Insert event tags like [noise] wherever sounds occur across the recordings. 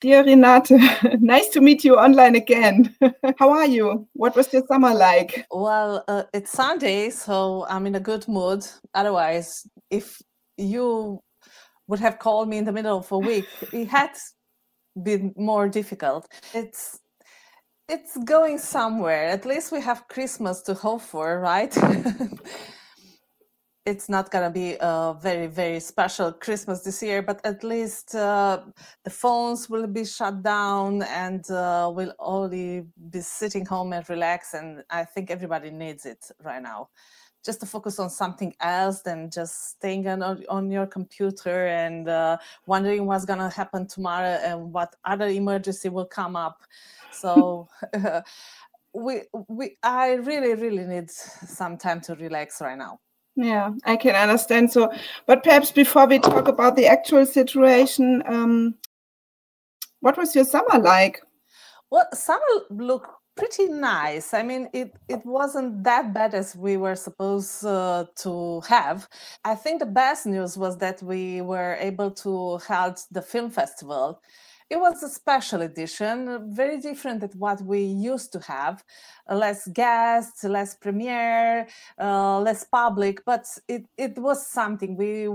Dear Renate, [laughs] nice to meet you online again. [laughs] How are you? What was your summer like? Well, uh, it's Sunday, so I'm in a good mood. Otherwise, if you would have called me in the middle of a week, [laughs] it had been more difficult. It's it's going somewhere. At least we have Christmas to hope for, right? It's not going to be a very very special christmas this year but at least uh, the phones will be shut down and uh, we'll only be sitting home and relax and i think everybody needs it right now. Just to focus on something else than just staying on, on your computer and uh, wondering what's going to happen tomorrow and what other emergency will come up. So [laughs] we we i really really need some time to relax right now yeah, I can understand. So, but perhaps before we talk about the actual situation, um, what was your summer like? Well, summer looked pretty nice. I mean, it it wasn't that bad as we were supposed uh, to have. I think the best news was that we were able to hold the film festival it was a special edition, very different than what we used to have. Less guests, less premiere, uh, less public, but it, it was something. We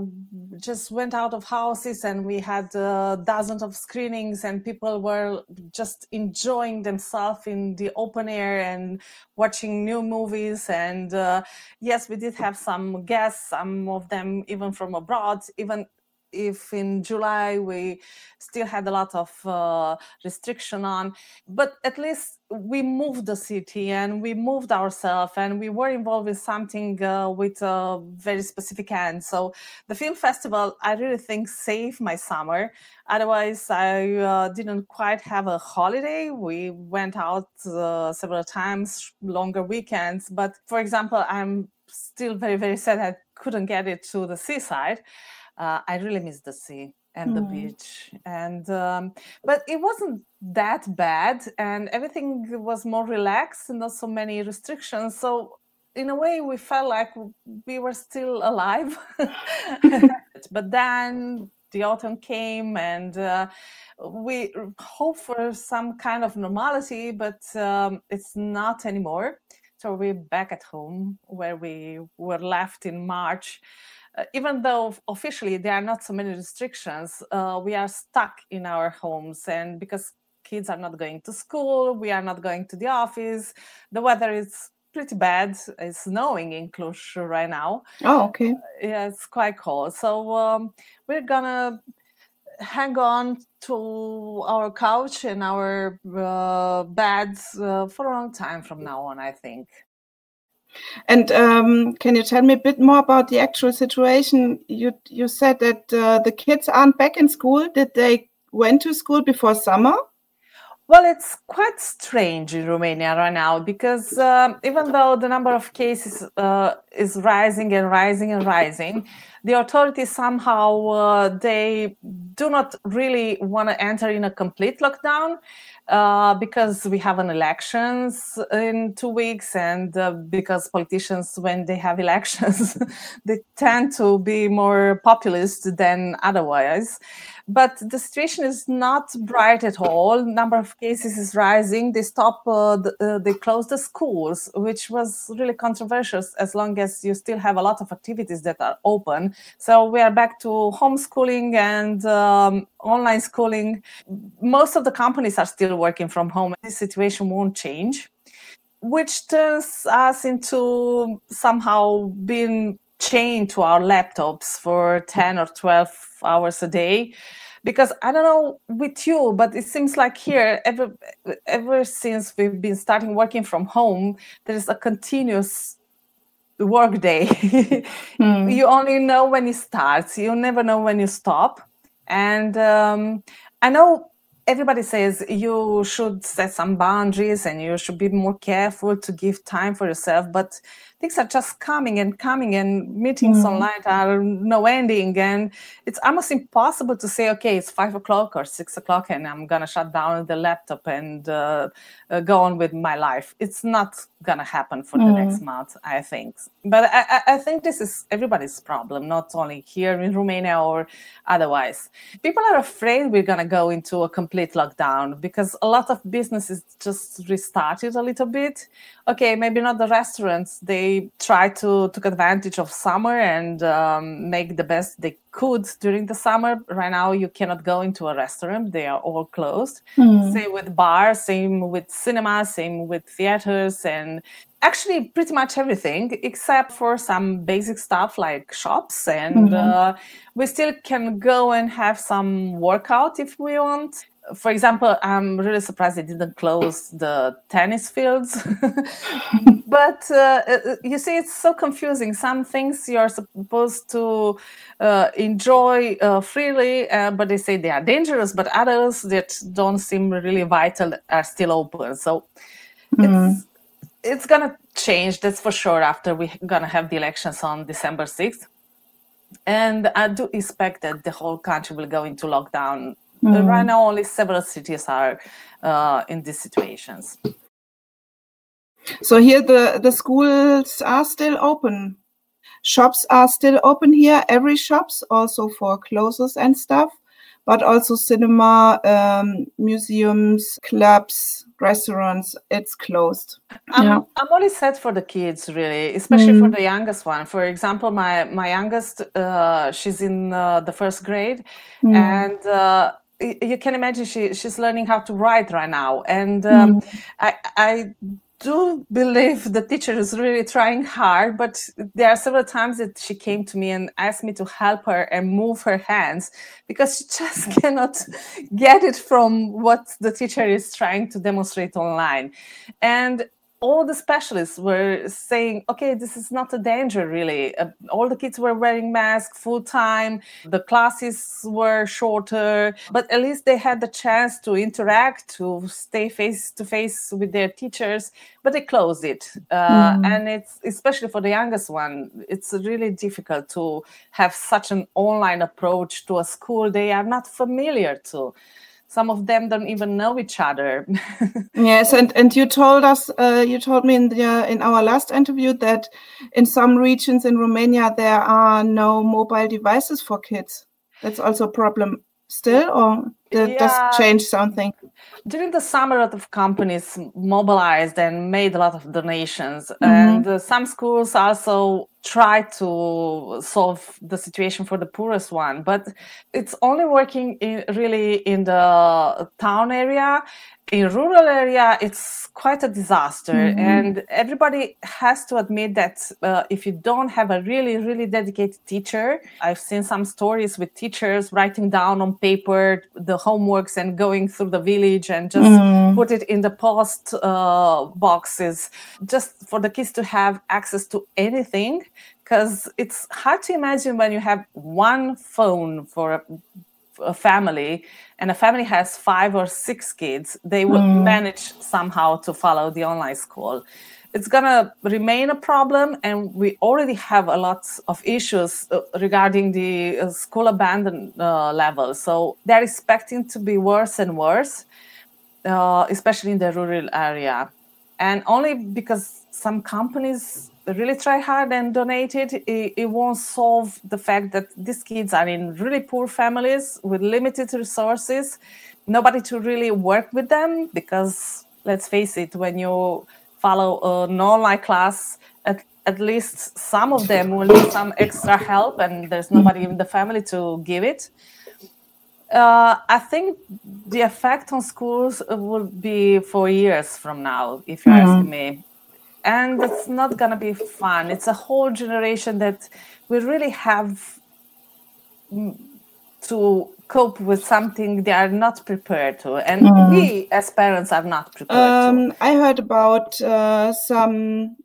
just went out of houses and we had uh, dozens of screenings, and people were just enjoying themselves in the open air and watching new movies. And uh, yes, we did have some guests, some of them even from abroad, even if in July we still had a lot of uh, restriction on, but at least we moved the city and we moved ourselves and we were involved in something uh, with a very specific end. So the film festival, I really think, saved my summer. Otherwise, I uh, didn't quite have a holiday. We went out uh, several times, longer weekends. But for example, I'm still very, very sad I couldn't get it to the seaside uh, I really miss the sea and mm. the beach. And um, but it wasn't that bad and everything was more relaxed and not so many restrictions. So in a way we felt like we were still alive. [laughs] But then the autumn came and uh, we hope for some kind of normality but um, it's not anymore. So we're back at home where we were left in march even though officially there are not so many restrictions, uh, we are stuck in our homes. And because kids are not going to school, we are not going to the office, the weather is pretty bad. It's snowing in Cluj right now. Oh, okay. Uh, yeah, it's quite cold. So um, we're gonna hang on to our couch and our uh, beds uh, for a long time from now on, I think. And um, can you tell me a bit more about the actual situation? You you said that uh, the kids aren't back in school. Did they went to school before summer? Well, it's quite strange in Romania right now because um, even though the number of cases uh, is rising and rising and rising, the authorities somehow uh, they do not really want to enter in a complete lockdown uh, because we have an elections in two weeks and uh, because politicians when they have elections [laughs] they tend to be more populist than otherwise but the situation is not bright at all. Number of cases is rising. They stop uh, the, uh, they close the schools which was really controversial as long as you still have a lot of activities that are open. So we are back to homeschooling and um, online schooling. Most of the companies are still working from home. This situation won't change which turns us into somehow being chained to our laptops for 10 or 12 hours a day because i don't know with you but it seems like here ever ever since we've been starting working from home there is a continuous work day. [laughs] Mm. you only know when it starts. You never know when you stop. And um, i know everybody says you should set some boundaries and you should be more careful to give time for yourself but things are just coming and coming, and meetings mm. online are no ending. And it's almost impossible to say, okay, it's five o'clock or six o'clock, and I'm going to shut down the laptop and uh, uh, go on with my life. It's not going to happen for mm. the next month, I think. But I, I think this is everybody's problem, not only here in Romania or otherwise. People are afraid we're going to go into a complete lockdown because a lot of businesses just restarted a little bit. Okay, maybe not the restaurants. They try to take advantage of summer and um, make the best they could during the summer. Right now, you cannot go into a restaurant; they are all closed. Mm. Same with bars, same with cinema, same with theaters, and actually pretty much everything except for some basic stuff like shops and mm-hmm. uh, we still can go and have some workout if we want for example i'm really surprised they didn't close the tennis fields. [laughs] But uh, uh, you see it's so confusing. Some things you're supposed to uh, enjoy uh, freely uh, but they say they are dangerous but others that don't seem really vital are still open. So mm-hmm. it's it's gonna change that's for sure after we're gonna have the elections on december 6th and i do expect that the whole country will go into lockdown mm. right now only several cities are uh, in these situations so here the the schools are still open shops are still open here every shops also for clothes and stuff but also cinema um, museums clubs restaurants it's closed I'm, yeah. I'm only sad for the kids really especially mm. for the youngest one for example my my youngest uh, she's in uh, the first grade mm. and uh, you can imagine she she's learning how to write right now and um, mm. I, I do believe the teacher is really trying hard, but there are several times that she came to me and asked me to help her and move her hands because she [laughs] just cannot get it from what the teacher is trying to demonstrate online. And all the specialists were saying, okay, this is not a danger really. Uh, all the kids were wearing masks full time, the classes were shorter, but at least they had the chance to interact, to stay face to face with their teachers, but they closed it. Uh, mm. And it's especially for the youngest one, it's really difficult to have such an online approach to a school they are not familiar to some of them don't even know each other [laughs] yes and and you told us uh, you told me in the in our last interview that in some regions in romania there are no mobile devices for kids that's also a problem still or yeah. this change something during the summer a lot of companies mobilized and made a lot of donations mm-hmm. and uh, some schools also try to solve the situation for the poorest one but it's only working in, really in the town area in rural area it's quite a disaster mm-hmm. and everybody has to admit that uh, if you don't have a really really dedicated teacher i've seen some stories with teachers writing down on paper the homeworks and going through the village and just mm-hmm. put it in the post uh, boxes just for the kids to have access to anything because it's hard to imagine when you have one phone for a, a family and a family has five or six kids, they will mm. manage somehow to follow the online school. It's going to remain a problem, and we already have a lot of issues uh, regarding the uh, school abandon uh, level. So they're expecting to be worse and worse, uh, especially in the rural area. And only because some companies really try hard and donate it, it, won't solve the fact that these kids are in really poor families with limited resources, nobody to really work with them because let's face it, when you follow an online class, at, at least some of them will need some extra help and there's nobody in the family to give it. Uh, I think the effect on schools will be for years from now, if you're mm-hmm. asking me and it's not going to be fun. It's a whole generation that we really have to cope with something they are not prepared to. And mm. we as parents are not prepared um, i heard about uh, some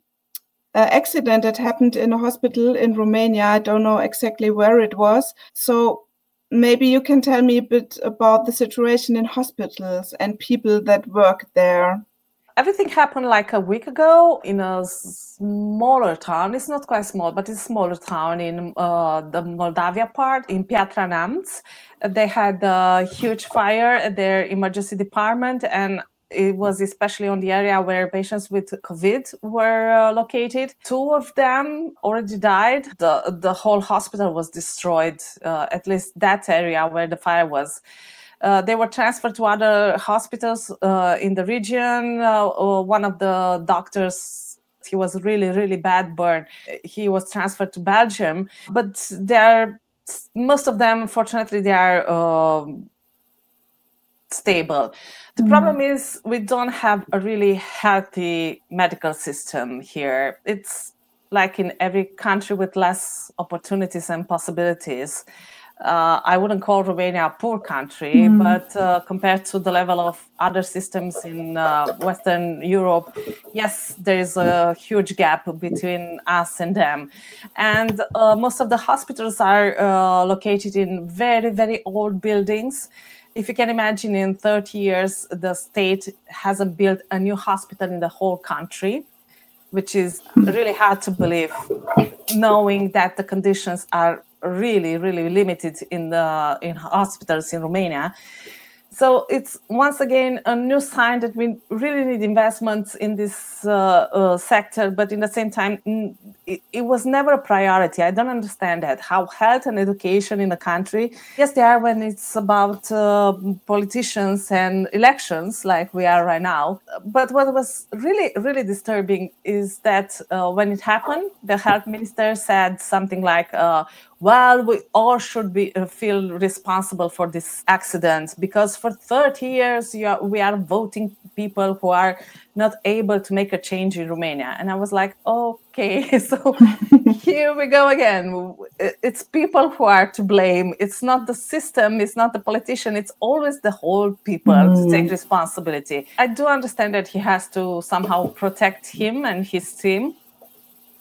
uh, accident that happened in a hospital in romania. I don't know exactly where it was. So maybe you can tell me a bit about the situation in hospitals and people that work there everything happened like a week ago in a smaller town. It's not quite small, but it's a smaller town in uh, the Moldavia part in Piatra. They had a huge fire at their emergency department, and it was especially on the area where patients with COVID were uh, located. Two of them already died. The, the whole hospital was destroyed, uh, at least that area where the fire was. Uh, they were transferred to other hospitals uh, in the region. Uh, uh, one of the doctors, he was really, really bad burn. He was transferred to Belgium, but they're most of them, fortunately, they are um, stable. The mm. problem is we don't have a really healthy medical system here. It's like in every country with less opportunities and possibilities uh, I wouldn't call Romania a poor country, mm. but uh, compared to the level of other systems in uh, Western Europe, yes, there is a huge gap between us and them. And uh, most of the hospitals are uh, located in very, very old buildings. If you can imagine, in 30 years, the state hasn't built a new hospital in the whole country which is really hard to believe, knowing that the conditions are really, really limited in the in hospitals in Romania. So it's once again a new sign that we really need investments in this uh, uh, sector, but in the same time, it, it, was never a priority. I don't understand that. How health and education in the country, yes, they are when it's about uh, politicians and elections, like we are right now. But what was really, really disturbing is that uh, when it happened, the health minister said something like, uh, well, we all should be uh, feel responsible for this accident because for 30 years are, we are voting people who are not able to make a change in Romania. And I was like, okay, [laughs] so here we go again. It's people who are to blame. It's not the system, it's not the politician, it's always the whole people mm. to take mm. responsibility. I do understand that he has to somehow protect him and his team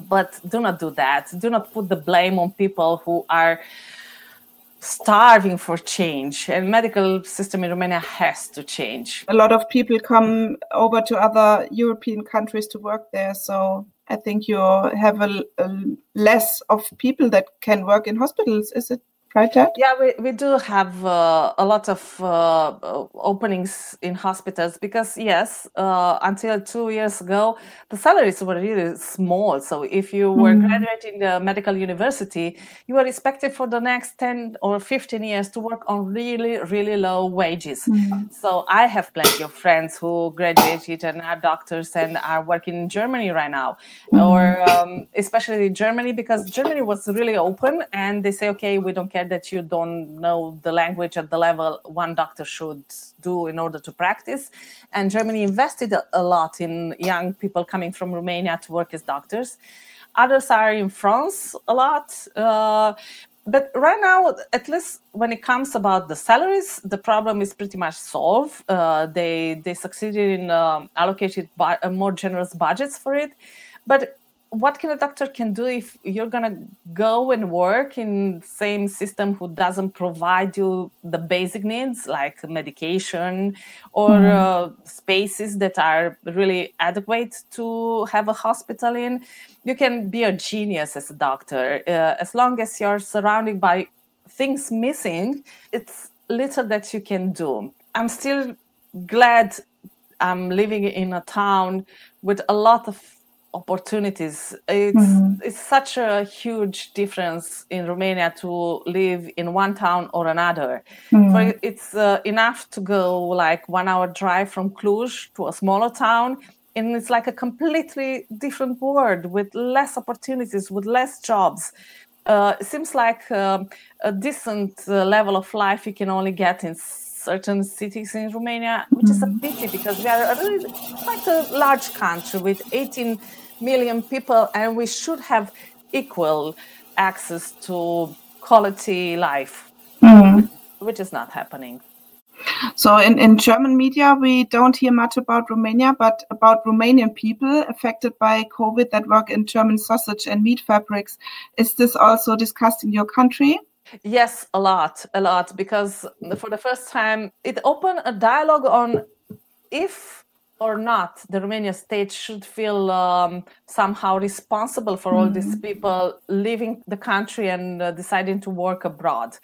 but do not do that. Do not put the blame on people who are starving for change. And medical system in romania has to change. A lot of people come over to other european countries to work there so i think you have a, a less of people that can work in hospitals is it project? Yeah, we, we do have uh, a lot of uh, openings in hospitals because, yes, uh, until two years ago, the salaries were really small. So if you were mm. graduating the medical university, you were expected for the next 10 or 15 years to work on really, really low wages. Mm. So I have plenty of friends who graduated and are doctors and are working in Germany right now, mm. or um, especially in Germany because Germany was really open and they say, okay, we don't care care that you don't know the language at the level one doctor should do in order to practice. And Germany invested a lot in young people coming from Romania to work as doctors. Others are in France a lot. Uh, but right now, at least when it comes about the salaries, the problem is pretty much solved. Uh, they they succeeded in uh, allocated bu- more generous budgets for it, but what can a doctor can do if you're gonna go and work in same system who doesn't provide you the basic needs like medication or mm. uh, spaces that are really adequate to have a hospital in you can be a genius as a doctor uh, as long as you're surrounded by things missing it's little that you can do i'm still glad i'm living in a town with a lot of opportunities. It's mm-hmm. it's such a huge difference in Romania to live in one town or another. Mm-hmm. it's uh, enough to go like one hour drive from Cluj to a smaller town, and it's like a completely different world with less opportunities, with less jobs. Uh, it seems like uh, a decent uh, level of life you can only get in certain cities in Romania, which mm-hmm. is a mm-hmm. pity because we are a really quite a large country with 18 million people, and we should have equal access to quality life, mm-hmm. which is not happening. So in, in German media, we don't hear much about Romania, but about Romanian people affected by COVID that work in German sausage and meat fabrics. Is this also discussed in your country? Yes, a lot, a lot, because for the first time it opened a dialogue on if or not, the Romanian state should feel um, somehow responsible for all these Mm-hmm. people leaving the country and uh, deciding to work abroad.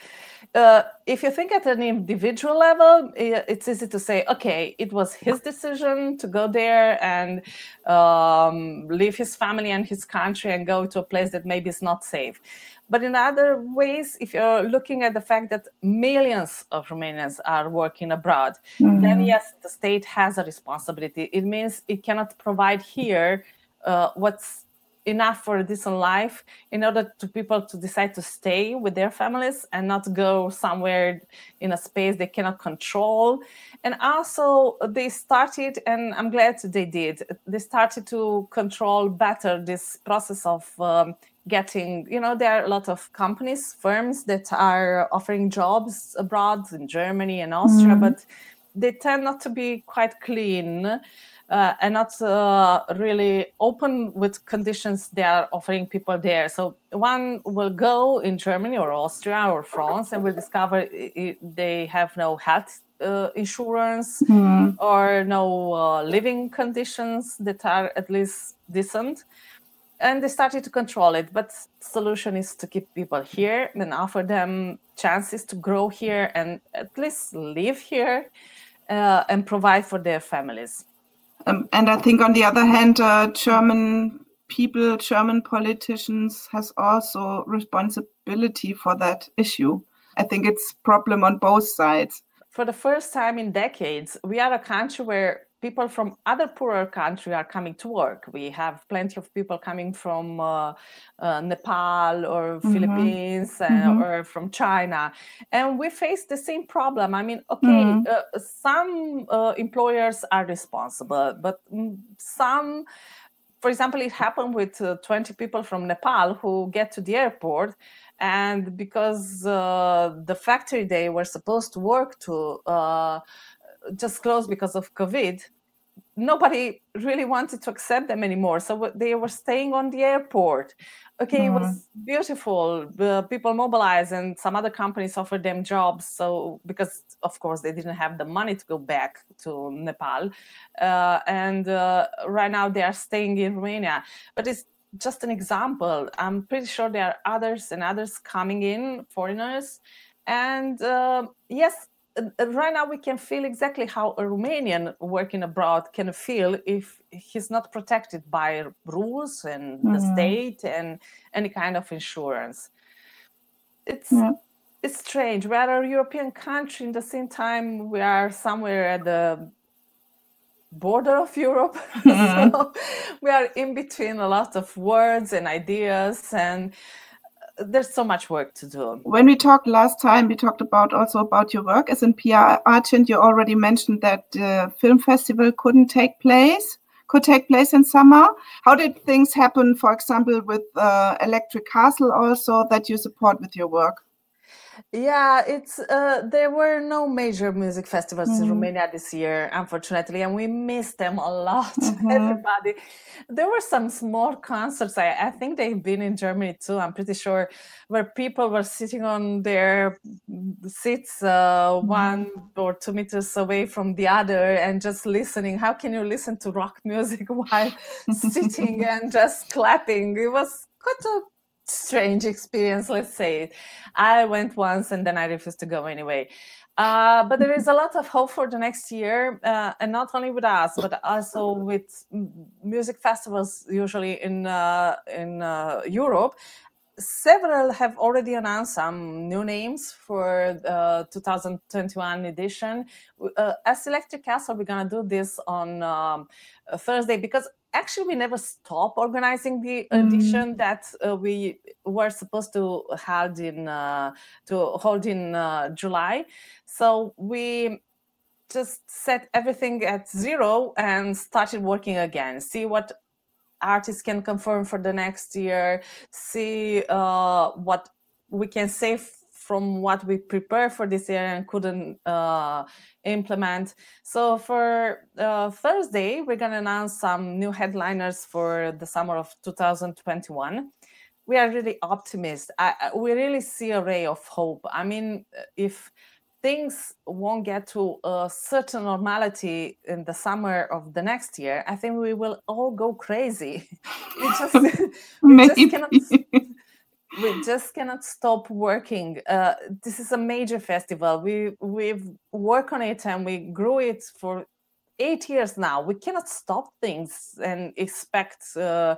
Uh, if you think at an individual level, it's easy to say, okay, it was his decision to go there and um, leave his family and his country and go to a place that maybe is not safe. But in other ways, if you're looking at the fact that millions of Romanians are working abroad, then Mhm. yes, the state has a responsibility. It means it cannot provide here uh, what's enough for a decent life in order to people to decide to stay with their families and not go somewhere in a space they cannot control and also they started and i'm glad they did they started to control better this process of um, getting you know there are a lot of companies firms that are offering jobs abroad in germany and austria Mhm. but they tend not to be quite clean uh, and not uh, really open with conditions they are offering people there. So one will go in Germany or Austria or France and will discover i- i- they have no health uh, insurance Mhm. or no uh, living conditions that are at least decent. And they started to control it, but solution is to keep people here and offer them chances to grow here and at least live here uh, and provide for their families. Um, and I think on the other hand, uh, German people, German politicians has also responsibility for that issue. I think it's problem on both sides. for the first time in decades, we are a country where people from other poorer countries are coming to work. We have plenty of people coming from uh, uh, Nepal or Mhm. Philippines uh, Mhm. or from China, and we face the same problem. I mean, okay, Mhm. uh, some uh, employers are responsible, but mm, some for example, it happened with uh, 20 people from Nepal who get to the airport, and because uh, the factory they were supposed to work to uh, just closed because of COVID, nobody really wanted to accept them anymore. So they were staying on the airport. Okay, it was beautiful. The people mobilized, and some other companies offered them jobs. So because of course they didn't have the money to go back to Nepal, uh, and uh, right now they are staying in Romania. But it's just an example. I'm pretty sure there are others and others coming in, foreigners, and uh, yes, right now we can feel exactly how a Romanian working abroad can feel if he's not protected by rules and the Mhm. state and any kind of insurance. It's Yeah. it's strange. We are a European country. In the same time, we are somewhere at the border of Europe. [laughs] Mhm. so we are in between a lot of words and ideas, and uh, there's so much work to do. When we talked last time, we talked about also about your work as in PR agent. You already mentioned that the film festival couldn't take place, could take place in summer. How did things happen, for example, with uh, Electric Castle also that you support with your work? Yeah, it's uh, there were no major music festivals in Mhm. Romania this year, unfortunately, and we missed them a lot. [laughs] Mhm. Everybody, there were some small concerts. I, I think they've been in Germany too. I'm pretty sure where people were sitting on their seats, uh, one or two meters away from the other, and just listening. How can you listen to rock [laughs] music while sitting [laughs] and just clapping? It was quite a strange experience let's say i went once and then i refused to go anyway. Uh, but there is a lot of hope for the next year uh, and not only with us but also with music festivals usually in uh, in uh, europe. Several have already announced some new names for the 2021 edition. Uh, as Electric Castle, we're gonna do this on um, Thursday because actually we never stop organizing the Mm. edition that uh, we were supposed to hold in uh, to hold in uh, July. So we just set everything at zero and started working again. See what artists can confirm for the next year see uh, what we can save from what we prepared for this year and couldn't uh, implement. So for uh, thursday we're going to announce some new headliners for the summer of 2021 we are really optimistic we really see a ray of hope. I mean if things won't get to a certain normality in the summer of the next year, I think we will all go crazy. [laughs] we just, [laughs] we [laughs] just cannot we just cannot stop working. Uh, this is a major festival. We we've worked on it and we grew it for eight years now. We cannot stop things and expect. Uh,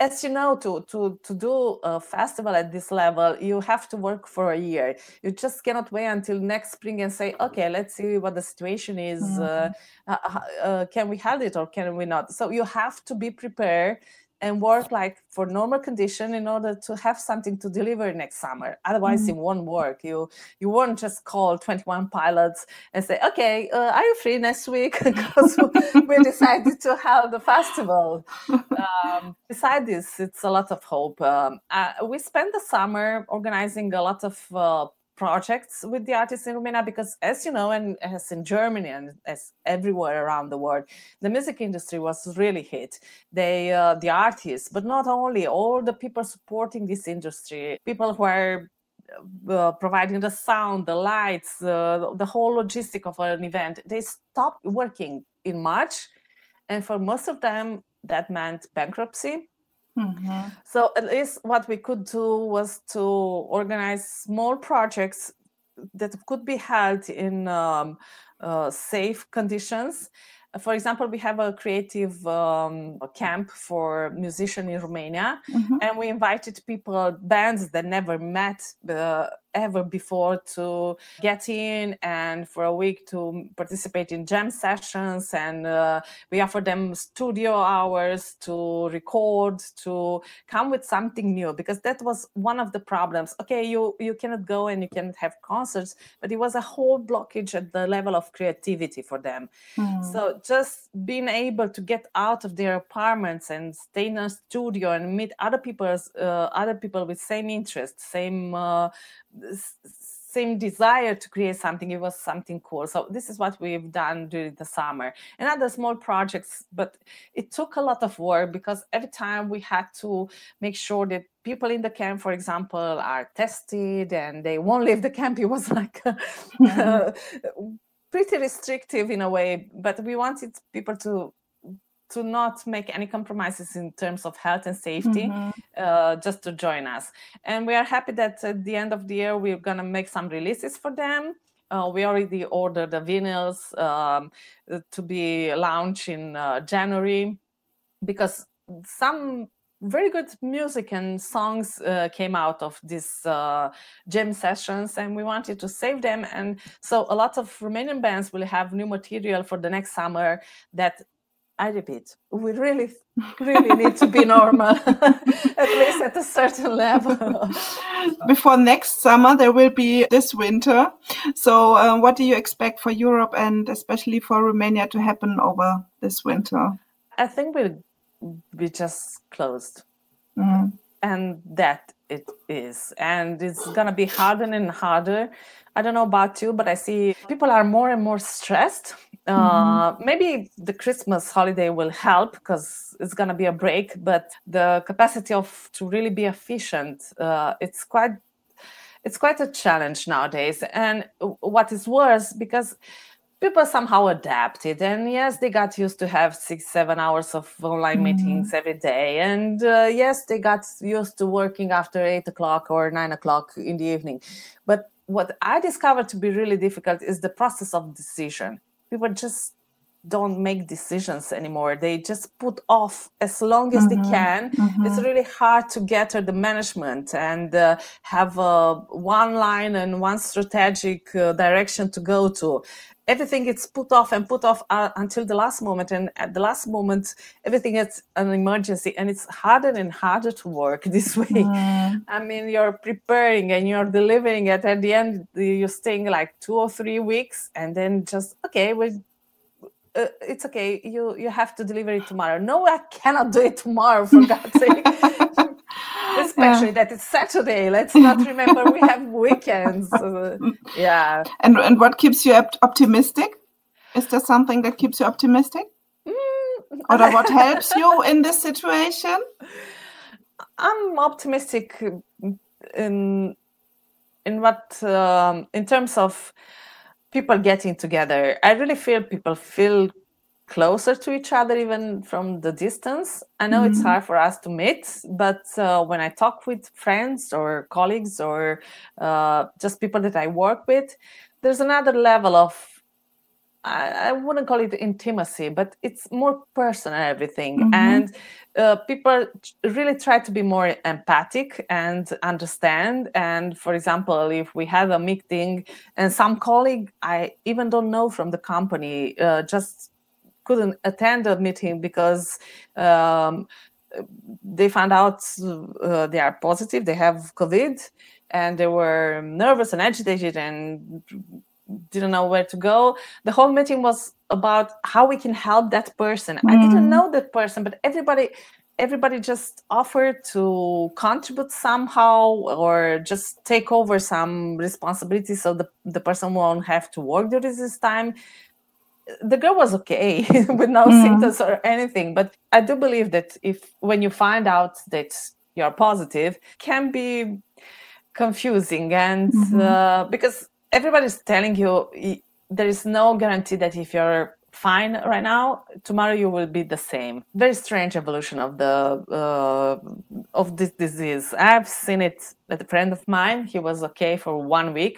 as you know, to to to do a festival at this level, you have to work for a year. You just cannot wait until next spring and say, okay, let's see what the situation is. Uh, mm-hmm. Uh, uh, can we have it or can we not? So you have to be prepared and work like for normal condition in order to have something to deliver next summer. Otherwise mm-hmm. it won't work. You you won't just call 21 pilots and say okay uh, are you free next week? [laughs] Because we decided to have the festival. Um, beside this it's a lot of hope. Um, uh, we spent the summer organizing a lot of uh, projects with the artists in Romania because, as you know, and as in Germany and as everywhere around the world, the music industry was really hit. They, uh, the artists, but not only, all the people supporting this industry, people who are uh, providing the sound, the lights, uh, the whole logistic of an event, they stopped working in March. And for most of them, that meant bankruptcy Mm-hmm. So at least what we could do was to organize small projects that could be held in um, uh, safe conditions. For example, we have a creative um, camp for musicians in Romania, mm-hmm. and we invited people, bands that never met uh, ever before to get in and for a week to participate in jam sessions and uh, we offer them studio hours to record to come with something new because that was one of the problems okay you you cannot go and you cannot have concerts but it was a whole blockage at the level of creativity for them mm. so just being able to get out of their apartments and stay in a studio and meet other people's uh, other people with same interests same uh, same desire to create something it was something cool. So this is what we've done during the summer. And other small projects but it took a lot of work because every time we had to make sure that people in the camp for example are tested and they won't leave the camp. [laughs] It was like mm-hmm. pretty restrictive in a way but we wanted people to to not make any compromises in terms of health and safety mm-hmm. uh, just to join us. And we are happy that at the end of the year we're going to make some releases for them. Uh, we already ordered the vinyls um, to be launched in uh, january because some very good music and songs uh, came out of these uh, jam sessions and we wanted to save them. And so a lot of romanian bands will have new material for the next summer that I repeat, we really, really need to be normal, [laughs] at least at a certain level. [laughs] Before next summer, there will be this winter. So, uh, what do you expect for Europe and especially for Romania to happen over this winter? I think we'll be just closed. Mm. And that it is. And it's going to be harder and harder. I don't know about you, but I see people are more and more stressed uh, mm-hmm. maybe the Christmas holiday will help because it's gonna be a break, but the capacity of to really be efficient, uh, it's quite it's quite a challenge nowadays. And what is worse, because people somehow adapted, and yes, they got used to have six, seven hours of online mm-hmm. meetings every day, and uh, yes, they got used to working after eight o'clock or nine o'clock in the evening. But what I discovered to be really difficult is the process of decision people just don't make decisions anymore they just put off as long as mm-hmm. they can mm-hmm. it's really hard to get the management and uh, have uh, one line and one strategic uh, direction to go to everything gets put off and put off uh, until the last moment and at the last moment everything is an emergency and it's harder and harder to work [laughs] this way mm. i mean you're preparing and you're delivering it at the end you're staying like two or three weeks and then just okay we uh, it's okay you you have to deliver it tomorrow. No i cannot do it tomorrow for [laughs] god's sake. Especially yeah. that it's saturday. Let's not remember we have weekends. Uh, [laughs] yeah. And and what keeps you optimistic? Is there something that keeps you optimistic? Mm. or what [laughs] helps you in this situation? I'm optimistic in in what um, in terms of people getting together, I really feel people feel closer to each other even from the distance. I know mm-hmm. it's hard for us to meet, but uh, when I talk with friends or colleagues or uh, just people that I work with, there's another level of I, I wouldn't call it intimacy, but it's more personal everything. Mm-hmm. And uh, people really try to be more empathic and understand. And for example, if we have a meeting and some colleague I even don't know from the company uh, just couldn't attend the meeting because um, they found out uh, they are positive, they have COVID, and they were nervous and agitated and didn't know where to go. The whole meeting was about how we can help that person. Mm. I didn't mm. know that person, but everybody everybody just offered to contribute somehow or just take over some responsibility so the, the person won't have to work during this time the girl was okay [laughs] with no mm. symptoms or anything but i do believe that if when you find out that you're positive can be confusing and mm-hmm. uh, because everybody's telling you there is no guarantee that if you're fine right now tomorrow you will be the same. Very strange evolution of the uh, of this disease. I've seen it with a friend of mine. He was okay for one week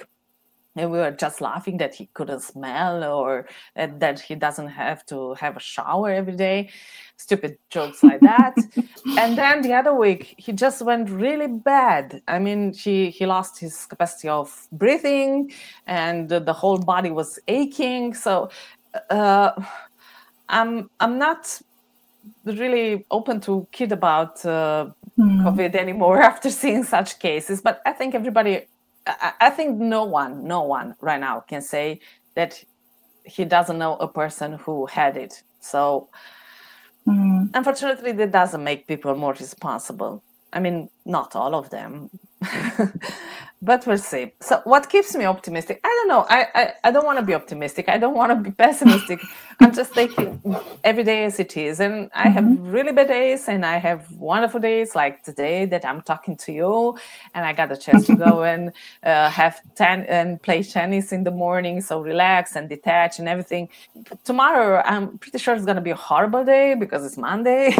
and we were just laughing that he couldn't smell or that he doesn't have to have a shower every day. Stupid jokes like that. [laughs] And then the other week he just went really bad. I mean he he lost his capacity of breathing and the whole body was aching. So uh, i'm i'm not really open to kid about uh, mm. covid anymore [laughs] after seeing such cases but i think everybody I think no one, no one right now can say that he doesn't know a person who had it. So, mm. unfortunately, that doesn't make people more responsible. I mean, not all of them, [laughs] but we'll see. So, what keeps me optimistic? I don't know. I I, I don't want to be optimistic. I don't want to be [laughs] pessimistic. I'm just taking every day as it is, and I have mm-hmm. really bad days, and I have wonderful days like today that I'm talking to you, and I got a chance to go [laughs] and uh, have ten and play tennis in the morning, so relax and detach and everything. But tomorrow, I'm pretty sure it's gonna be a horrible day because it's Monday.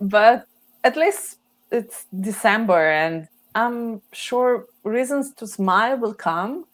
but at least it's December, and I'm sure reasons to smile will come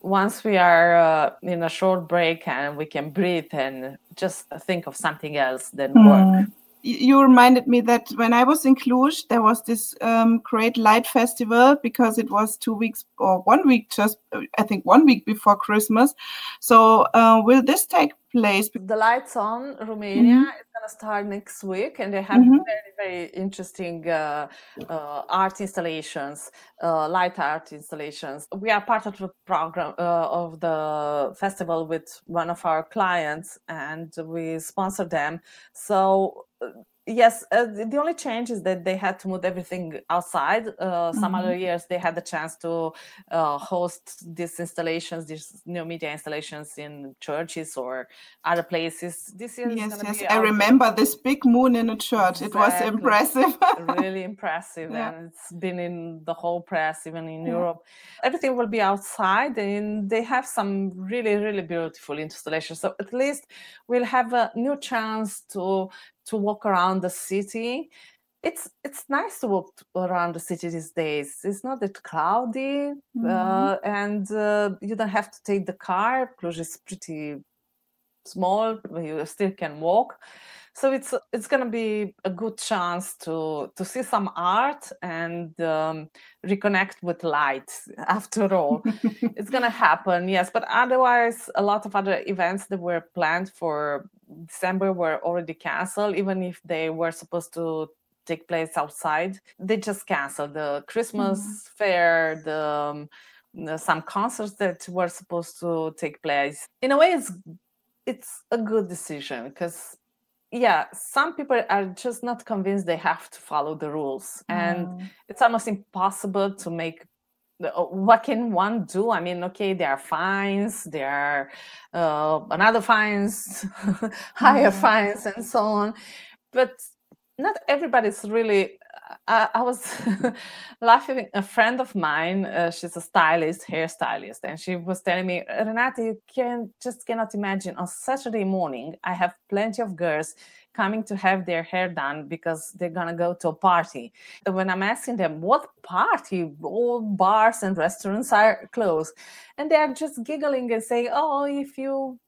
once we are uh, in a short break and we can breathe and just think of something else than mm. work. You reminded me that when I was in Cluj, there was this um, great light festival because it was two weeks or one week, just I think one week before Christmas. So, uh, will this take place? The Lights On Romania mm-hmm to start next week, and they have mm-hmm. very, very interesting uh, uh, art installations, uh, light art installations. We are part of the program uh, of the festival with one of our clients, and we sponsor them. So uh, yes uh, the only change is that they had to move everything outside uh, some mm-hmm. other years they had the chance to uh, host these installations these new media installations in churches or other places this year yes yes i remember this big moon in a church exactly. it was impressive [laughs] really impressive yeah. and it's been in the whole press even in yeah. europe everything will be outside and they have some really really beautiful installations so at least we'll have a new chance to to walk around the city. It's it's nice to walk around the city these days. It's not that cloudy mm-hmm. uh, and uh, you don't have to take the car Cluj is pretty small you still can walk so it's it's going to be a good chance to to see some art and um, reconnect with light [laughs] after all. It's going to happen yes but otherwise a lot of other events that were planned for december were already canceled even if they were supposed to take place outside. They just canceled the christmas mm-hmm. fair the um, some concerts that were supposed to take place. In a way it's it's a good decision because yeah some people are just not convinced they have to follow the rules and mm. it's almost impossible to make uh, what can one do i mean okay there are fines there are uh, another fines [laughs] higher mm. fines and so on but not everybody's really I, I was [laughs] laughing. A friend of mine, uh, she's a stylist, hairstylist, and she was telling me, Renata, you can just cannot imagine. On Saturday morning, I have plenty of girls coming to have their hair done because they're gonna go to a party. And when I'm asking them what party, all bars and restaurants are closed, and they are just giggling and saying, "Oh, if you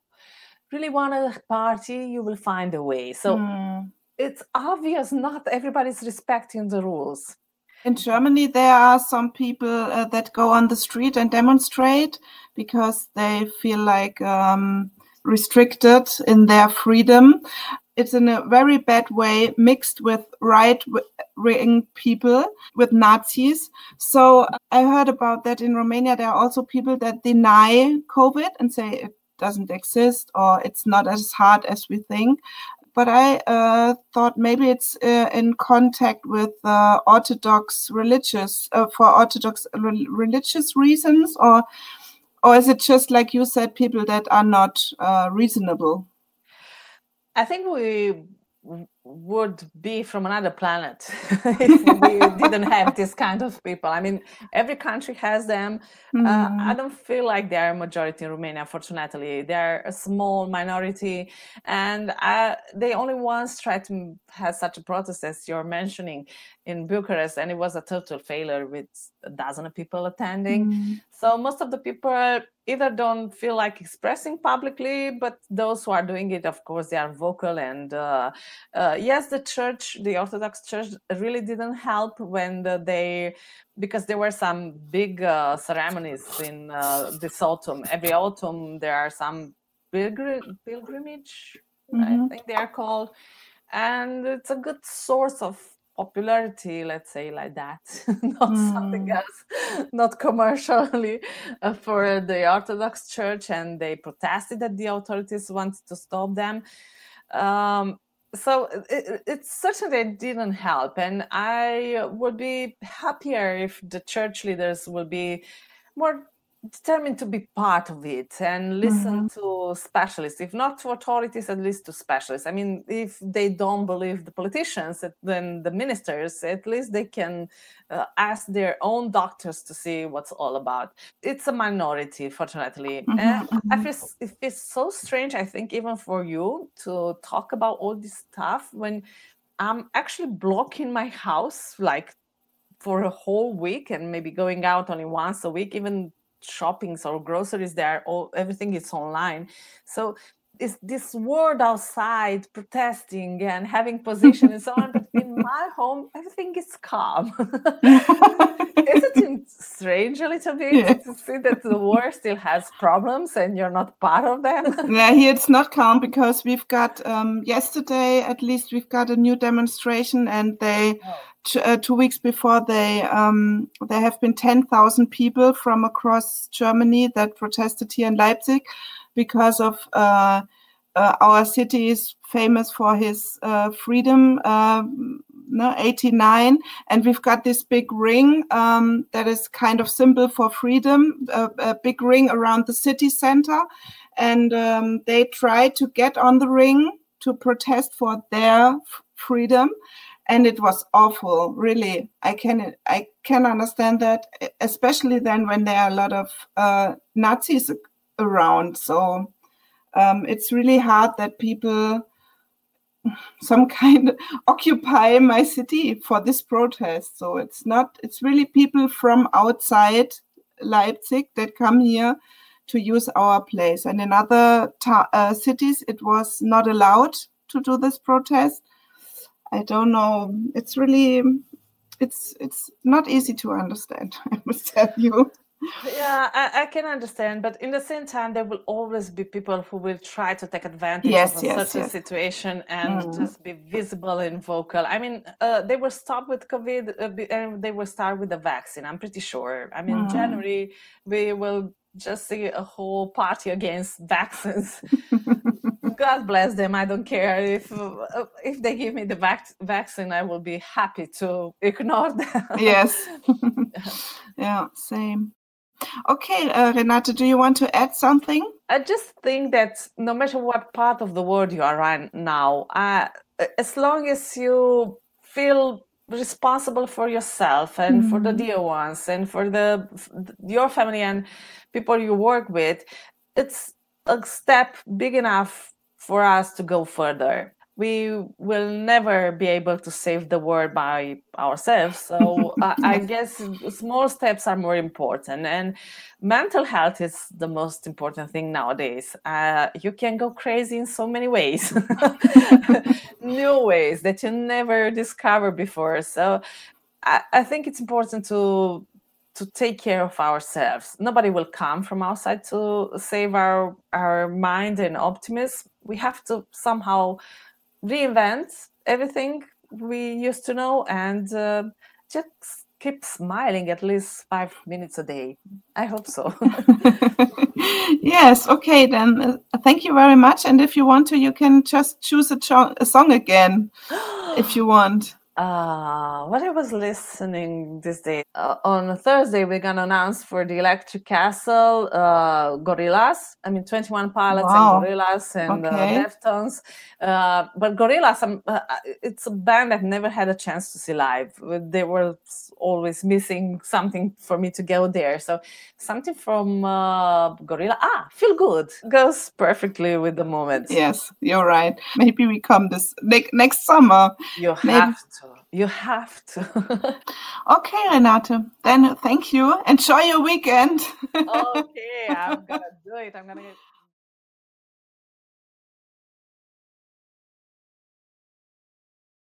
really want a party, you will find a way." So. Mm it's obvious not everybody's respecting the rules. In Germany, there are some people uh, that go on the street and demonstrate because they feel like um, restricted in their freedom. It's in a very bad way mixed with right wing people, with Nazis. So I heard about that in Romania. There are also people that deny COVID and say it doesn't exist or it's not as hard as we think but I uh, thought maybe it's uh, in contact with uh, Orthodox religious uh, for Orthodox re- religious reasons, or or is it just like you said, people that are not uh, reasonable? I think we would be from another planet [laughs] if we didn't have [laughs] this kind of people. I mean, every country has them. Mm. Uh, I mm-hmm. don't feel like they are a majority in Romania, fortunately. They're a small minority, and uh, they only once tried to have such a protest as you're mentioning in Bucharest, and it was a total failure with a dozen of people attending. Mm. So most of the people either don't feel like expressing publicly, but those who are doing it, of course, they are vocal. And uh, uh, yes, the church, the Orthodox Church, really didn't help when the, they, because there were some big uh, ceremonies in uh, this autumn. Every autumn, there are some pilgr- pilgrimage, mm-hmm. I think they are called, and it's a good source of popularity let's say like that [laughs] not mm. something else not commercially uh, for the orthodox church and they protested that the authorities wanted to stop them um, so it, it, certainly didn't help and i would be happier if the church leaders will be more determined to be part of it and listen mm-hmm. to specialists if not to authorities at least to specialists i mean if they don't believe the politicians then the ministers at least they can uh, ask their own doctors to see what's all about it's a minority fortunately mm-hmm. and i mm-hmm. feel it feels so strange i think even for you to talk about all this stuff when i'm actually blocking my house like for a whole week and maybe going out only once a week even shoppings or groceries there all everything is online. So it's this world outside protesting and having position and so on but in [laughs] my home everything is calm. [laughs] [laughs] Isn't it strange a little bit yeah. to see that the war still has problems and you're not part of them? Yeah here it's not calm because we've got um, yesterday at least we've got a new demonstration and they oh. uh, two weeks before they um, there have been 10,000 people from across Germany that protested here in Leipzig because of uh, uh, our city is famous for his uh, freedom um, no 89 and we've got this big ring um, that is kind of symbol for freedom a, a big ring around the city center. And um, they tried to get on the ring to protest for their freedom. And it was awful really. I can i can understand that especially then when there are a lot of uh, nazis around so um, it's really hard that people [laughs] some kind of [laughs] occupy my city for this protest so it's not it's really people from outside leipzig that come here to use our place and in other uh, cities it was not allowed to do this protest I don't know. It's really, it's it's not easy to understand. [laughs] I must tell you. Yeah, I, I, can understand, but in the same time, there will always be people who will try to take advantage yes, of a yes, certain yes. situation and mm. just be visible and vocal. I mean, uh, they will stop with COVID uh, and they will start with the vaccine. I'm pretty sure. I mean, mm. January we will just see a whole party against [laughs] vaccines. God bless them. I don't care if uh, if they give me the vac- vaccine. I will be happy to [laughs] ignore them. yes. [laughs] yeah. Same. Okay, uh, Renate, do you want to add something? I just think that no matter what part of the world you are right now, uh, as long as you feel responsible for yourself and mm-hmm. for the mm-hmm. dear ones and for the your family and people you work with it's a step big enough for us to go further we will never be able to save the world by ourselves. So uh, [laughs] I guess small steps are more important. And mental health is the most important thing nowadays. Uh, you can go crazy in so many ways, [laughs] new ways that you never discovered before. So I, I think it's important to to take care of ourselves. Nobody will come from outside to save our our mind and optimism. We have to somehow reinvent everything we used to know and uh, just keep smiling at least five minutes a day. I hope so. [laughs] yes, okay, then uh, thank you very much. And if you want to, you can just choose a, a song again if you want. Uh, what I was listening this day uh, on Thursday, we're gonna announce for the Electric Castle, uh, Gorillaz. I mean, Twenty One Pilots wow. and Gorillaz and uh, okay. uh, Deftones. Uh, but Gorillaz, um, uh, it's a band I've never had a chance to see live. They were always missing something for me to go there. So something from uh, Gorilla, ah, feel good goes perfectly with the moment. Yes, you're right. Maybe we come this ne- next summer. You Maybe. have to. You have to. [laughs] okay, Renate. Then thank you. Enjoy your weekend. [laughs] okay, I'm gonna do it. I'm gonna.